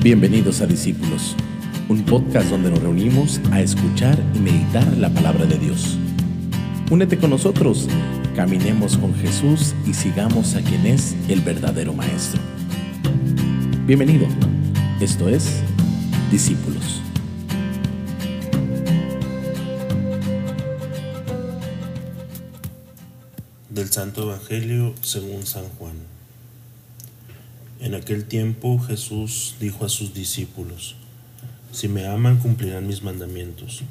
Bienvenidos a Discípulos, un podcast donde nos reunimos a escuchar y meditar la palabra de Dios. Únete con nosotros, caminemos con Jesús y sigamos a quien es el verdadero Maestro. Bienvenido, esto es Discípulos. Del Santo Evangelio según San Juan. En aquel tiempo Jesús dijo a sus discípulos, Si me aman cumplirán mis mandamientos.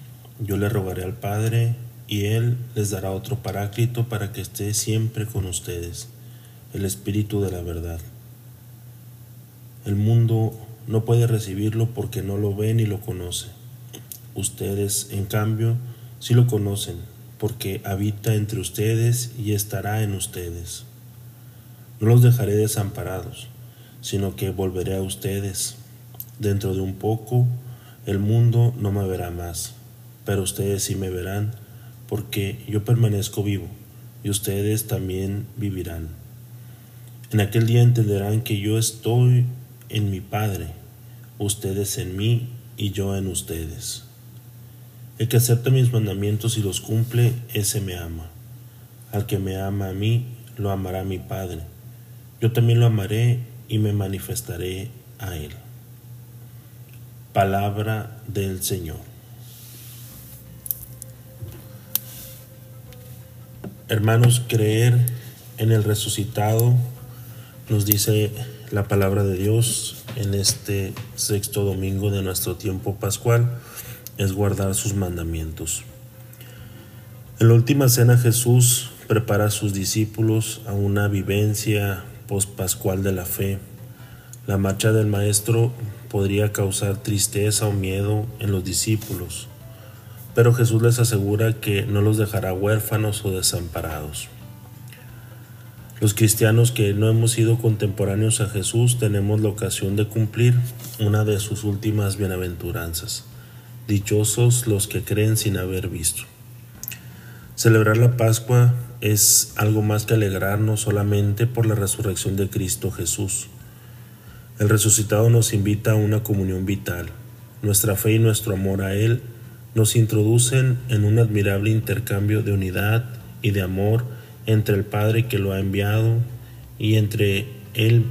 Yo le rogaré al Padre y Él les dará otro paráclito para que esté siempre con ustedes, el Espíritu de la verdad. El mundo no puede recibirlo porque no lo ve ni lo conoce. Ustedes, en cambio, sí lo conocen, porque habita entre ustedes y estará en ustedes. No los dejaré desamparados sino que volveré a ustedes. Dentro de un poco el mundo no me verá más, pero ustedes sí me verán, porque yo permanezco vivo, y ustedes también vivirán. En aquel día entenderán que yo estoy en mi Padre, ustedes en mí y yo en ustedes. El que acepta mis mandamientos y los cumple, ese me ama. Al que me ama a mí, lo amará mi Padre. Yo también lo amaré y me manifestaré a él. Palabra del Señor. Hermanos, creer en el resucitado, nos dice la palabra de Dios en este sexto domingo de nuestro tiempo pascual, es guardar sus mandamientos. En la última cena Jesús prepara a sus discípulos a una vivencia pospascual de la fe. La marcha del Maestro podría causar tristeza o miedo en los discípulos, pero Jesús les asegura que no los dejará huérfanos o desamparados. Los cristianos que no hemos sido contemporáneos a Jesús tenemos la ocasión de cumplir una de sus últimas bienaventuranzas. Dichosos los que creen sin haber visto. Celebrar la Pascua es algo más que alegrarnos solamente por la resurrección de Cristo Jesús. El resucitado nos invita a una comunión vital. Nuestra fe y nuestro amor a Él nos introducen en un admirable intercambio de unidad y de amor entre el Padre que lo ha enviado y entre Él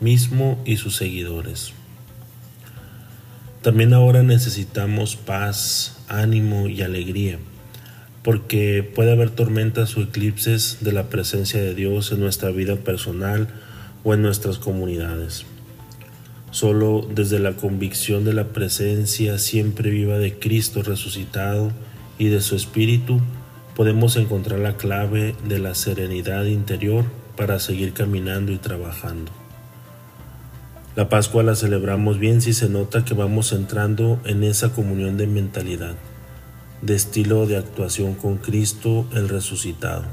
mismo y sus seguidores. También ahora necesitamos paz, ánimo y alegría porque puede haber tormentas o eclipses de la presencia de Dios en nuestra vida personal o en nuestras comunidades. Solo desde la convicción de la presencia siempre viva de Cristo resucitado y de su Espíritu podemos encontrar la clave de la serenidad interior para seguir caminando y trabajando. La Pascua la celebramos bien si se nota que vamos entrando en esa comunión de mentalidad de estilo de actuación con Cristo el resucitado.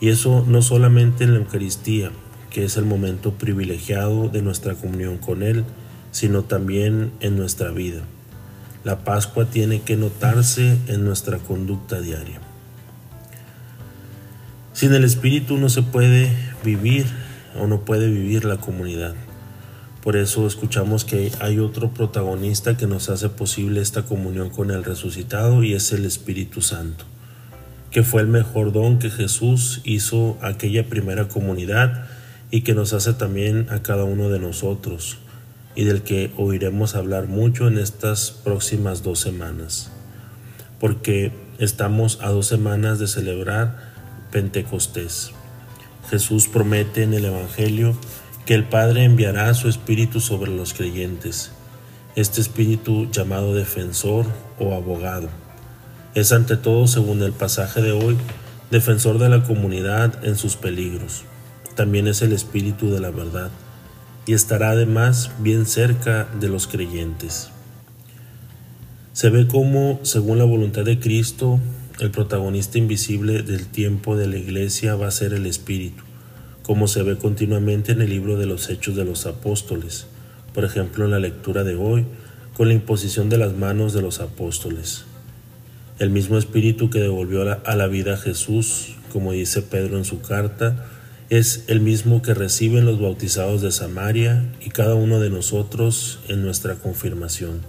Y eso no solamente en la Eucaristía, que es el momento privilegiado de nuestra comunión con Él, sino también en nuestra vida. La Pascua tiene que notarse en nuestra conducta diaria. Sin el Espíritu no se puede vivir o no puede vivir la comunidad. Por eso escuchamos que hay otro protagonista que nos hace posible esta comunión con el resucitado y es el Espíritu Santo, que fue el mejor don que Jesús hizo a aquella primera comunidad y que nos hace también a cada uno de nosotros y del que oiremos hablar mucho en estas próximas dos semanas, porque estamos a dos semanas de celebrar Pentecostés. Jesús promete en el Evangelio que el Padre enviará su Espíritu sobre los creyentes. Este Espíritu llamado defensor o abogado. Es ante todo, según el pasaje de hoy, defensor de la comunidad en sus peligros. También es el Espíritu de la verdad y estará además bien cerca de los creyentes. Se ve cómo, según la voluntad de Cristo, el protagonista invisible del tiempo de la iglesia va a ser el Espíritu como se ve continuamente en el libro de los Hechos de los Apóstoles, por ejemplo en la lectura de hoy, con la imposición de las manos de los apóstoles. El mismo espíritu que devolvió a la, vida a Jesús, como dice Pedro en su carta, es el mismo que reciben los bautizados de Samaria y cada uno de nosotros en nuestra confirmación.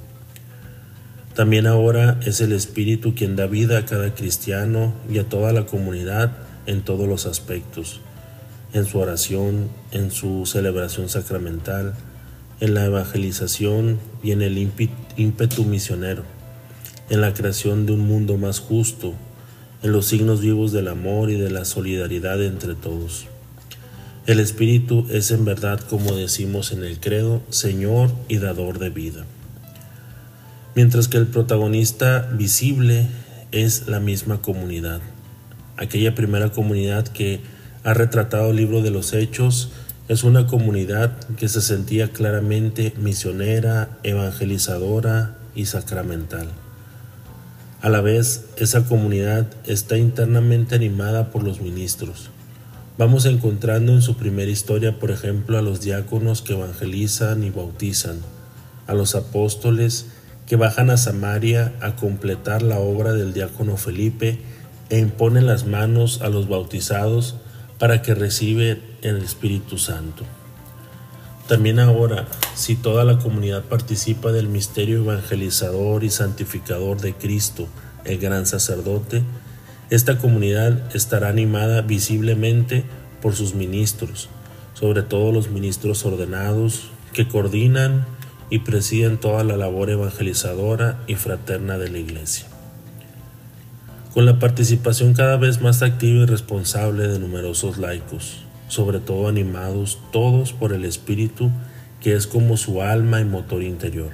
También ahora es el Espíritu quien da vida a cada cristiano y a toda la comunidad en todos los aspectos, en su oración, en su celebración sacramental, en la evangelización y en el ímpetu misionero, en la creación de un mundo más justo, en los signos vivos del amor y de la solidaridad entre todos. El Espíritu es en verdad, como decimos en el credo, Señor y dador de vida. Mientras que el protagonista visible es la misma comunidad, aquella primera comunidad que ha retratado el libro de los Hechos, es una comunidad que se sentía claramente misionera, evangelizadora y sacramental. A la vez, esa comunidad está internamente animada por los ministros, Vamos encontrando en su primera historia, por ejemplo, a los diáconos que evangelizan y bautizan, a los apóstoles que bajan a Samaria a completar la obra del diácono Felipe e imponen las manos a los bautizados para que reciban el Espíritu Santo. También ahora, si toda la comunidad participa del misterio evangelizador y santificador de Cristo, el gran sacerdote, esta comunidad estará animada visiblemente por sus ministros, sobre todo los ministros ordenados que coordinan y presiden toda la labor evangelizadora y fraterna de la Iglesia. Con la participación cada vez más activa y responsable de numerosos laicos, sobre todo animados todos por el Espíritu que es como su alma y motor interior.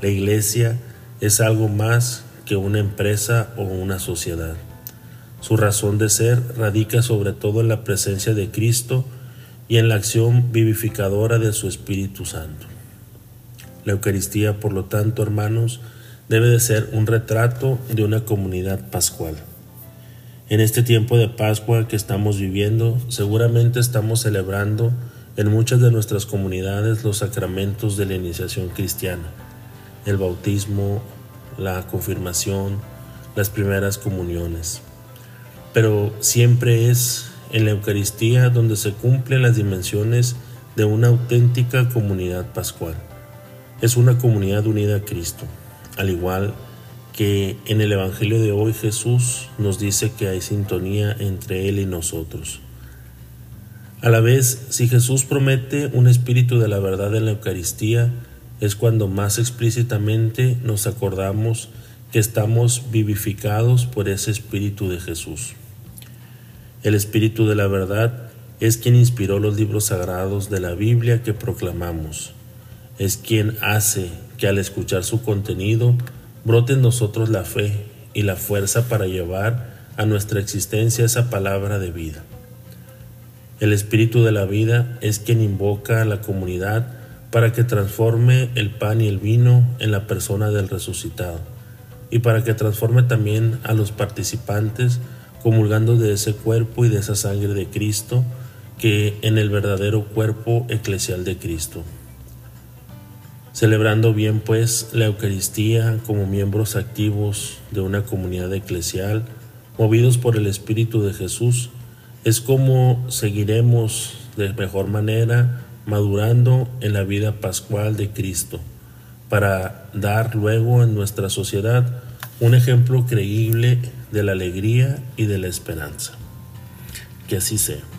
La Iglesia es algo más que una empresa o una sociedad su razón de ser radica sobre todo en la presencia de Cristo y en la acción vivificadora de su Espíritu Santo. La Eucaristía, por lo tanto, hermanos, debe de ser un retrato de una comunidad pascual. En este tiempo de Pascua que estamos viviendo, seguramente estamos celebrando en muchas de nuestras comunidades los sacramentos de la iniciación cristiana, el bautismo, la confirmación, las primeras comuniones pero siempre es en la Eucaristía donde se cumplen las dimensiones de una auténtica comunidad pascual. Es una comunidad unida a Cristo, al igual que en el Evangelio de hoy Jesús nos dice que hay sintonía entre Él y nosotros. A la vez, si Jesús promete un espíritu de la verdad en la Eucaristía, es cuando más explícitamente nos acordamos que estamos vivificados por ese Espíritu de Jesús. El Espíritu de la verdad es quien inspiró los libros sagrados de la Biblia que proclamamos. Es quien hace que al escuchar su contenido brote en nosotros la fe y la fuerza para llevar a nuestra existencia esa palabra de vida. El Espíritu de la vida es quien invoca a la comunidad para que transforme el pan y el vino en la persona del resucitado y para que transforme también a los participantes comulgando de ese cuerpo y de esa sangre de Cristo que en el verdadero cuerpo eclesial de Cristo. Celebrando bien pues la Eucaristía como miembros activos de una comunidad eclesial, movidos por el Espíritu de Jesús, es como seguiremos de mejor manera madurando en la vida pascual de Cristo para dar luego en nuestra sociedad un ejemplo creíble de la alegría y de la esperanza. Que así sea.